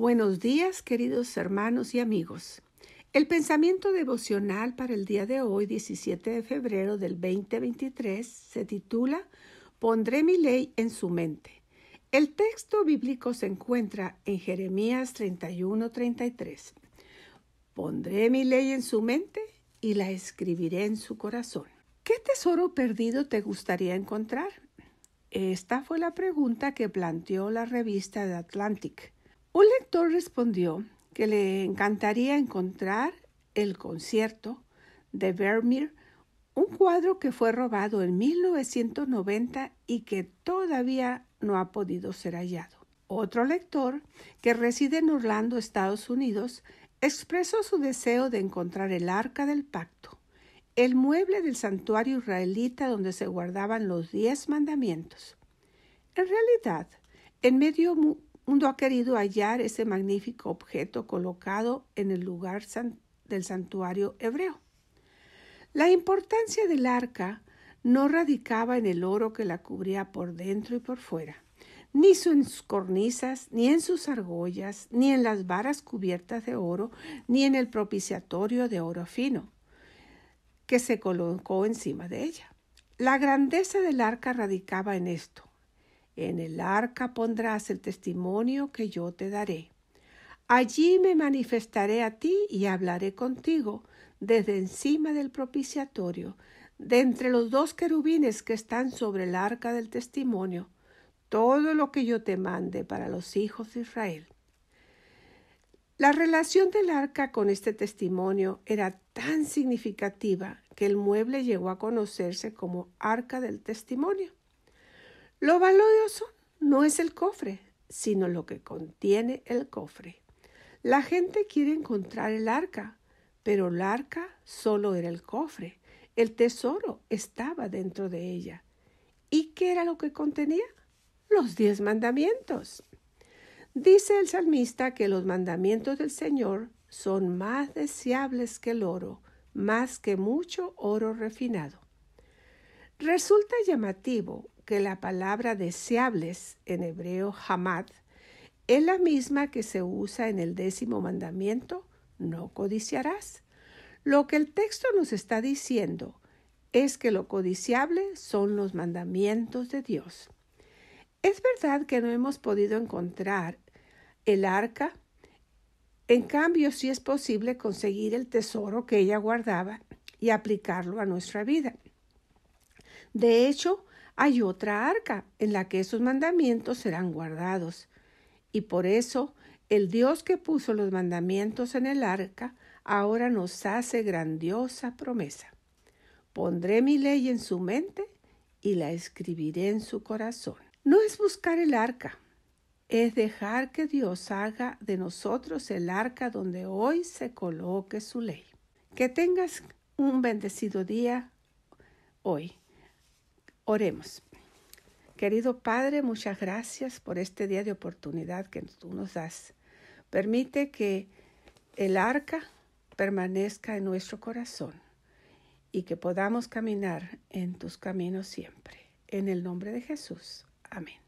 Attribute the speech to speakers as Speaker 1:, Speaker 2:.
Speaker 1: Buenos días, queridos hermanos y amigos. El pensamiento devocional para el día de hoy, 17 de febrero del 2023, se titula Pondré mi ley en su mente. El texto bíblico se encuentra en Jeremías 31-33. Pondré mi ley en su mente y la escribiré en su corazón. ¿Qué tesoro perdido te gustaría encontrar? Esta fue la pregunta que planteó la revista The Atlantic. Un lector respondió que le encantaría encontrar el concierto de Vermeer, un cuadro que fue robado en 1990 y que todavía no ha podido ser hallado. Otro lector, que reside en Orlando, Estados Unidos, expresó su deseo de encontrar el arca del pacto, el mueble del santuario israelita donde se guardaban los diez mandamientos. En realidad, en medio mundo ha querido hallar ese magnífico objeto colocado en el lugar del santuario hebreo. La importancia del arca no radicaba en el oro que la cubría por dentro y por fuera, ni en sus cornisas, ni en sus argollas, ni en las varas cubiertas de oro, ni en el propiciatorio de oro fino que se colocó encima de ella. La grandeza del arca radicaba en esto, en el arca pondrás el testimonio que yo te daré. Allí me manifestaré a ti y hablaré contigo desde encima del propiciatorio, de entre los dos querubines que están sobre el arca del testimonio, todo lo que yo te mande para los hijos de Israel. La relación del arca con este testimonio era tan significativa que el mueble llegó a conocerse como arca del testimonio. Lo valioso no es el cofre, sino lo que contiene el cofre. La gente quiere encontrar el arca, pero el arca solo era el cofre. El tesoro estaba dentro de ella. ¿Y qué era lo que contenía? Los diez mandamientos. Dice el salmista que los mandamientos del Señor son más deseables que el oro, más que mucho oro refinado. Resulta llamativo que la palabra deseables en hebreo hamad es la misma que se usa en el décimo mandamiento, no codiciarás. Lo que el texto nos está diciendo es que lo codiciable son los mandamientos de Dios. Es verdad que no hemos podido encontrar el arca, en cambio sí es posible conseguir el tesoro que ella guardaba y aplicarlo a nuestra vida. De hecho, hay otra arca en la que esos mandamientos serán guardados. Y por eso el Dios que puso los mandamientos en el arca ahora nos hace grandiosa promesa. Pondré mi ley en su mente y la escribiré en su corazón. No es buscar el arca, es dejar que Dios haga de nosotros el arca donde hoy se coloque su ley. Que tengas un bendecido día hoy. Oremos. Querido Padre, muchas gracias por este día de oportunidad que tú nos das. Permite que el arca permanezca en nuestro corazón y que podamos caminar en tus caminos siempre. En el nombre de Jesús. Amén.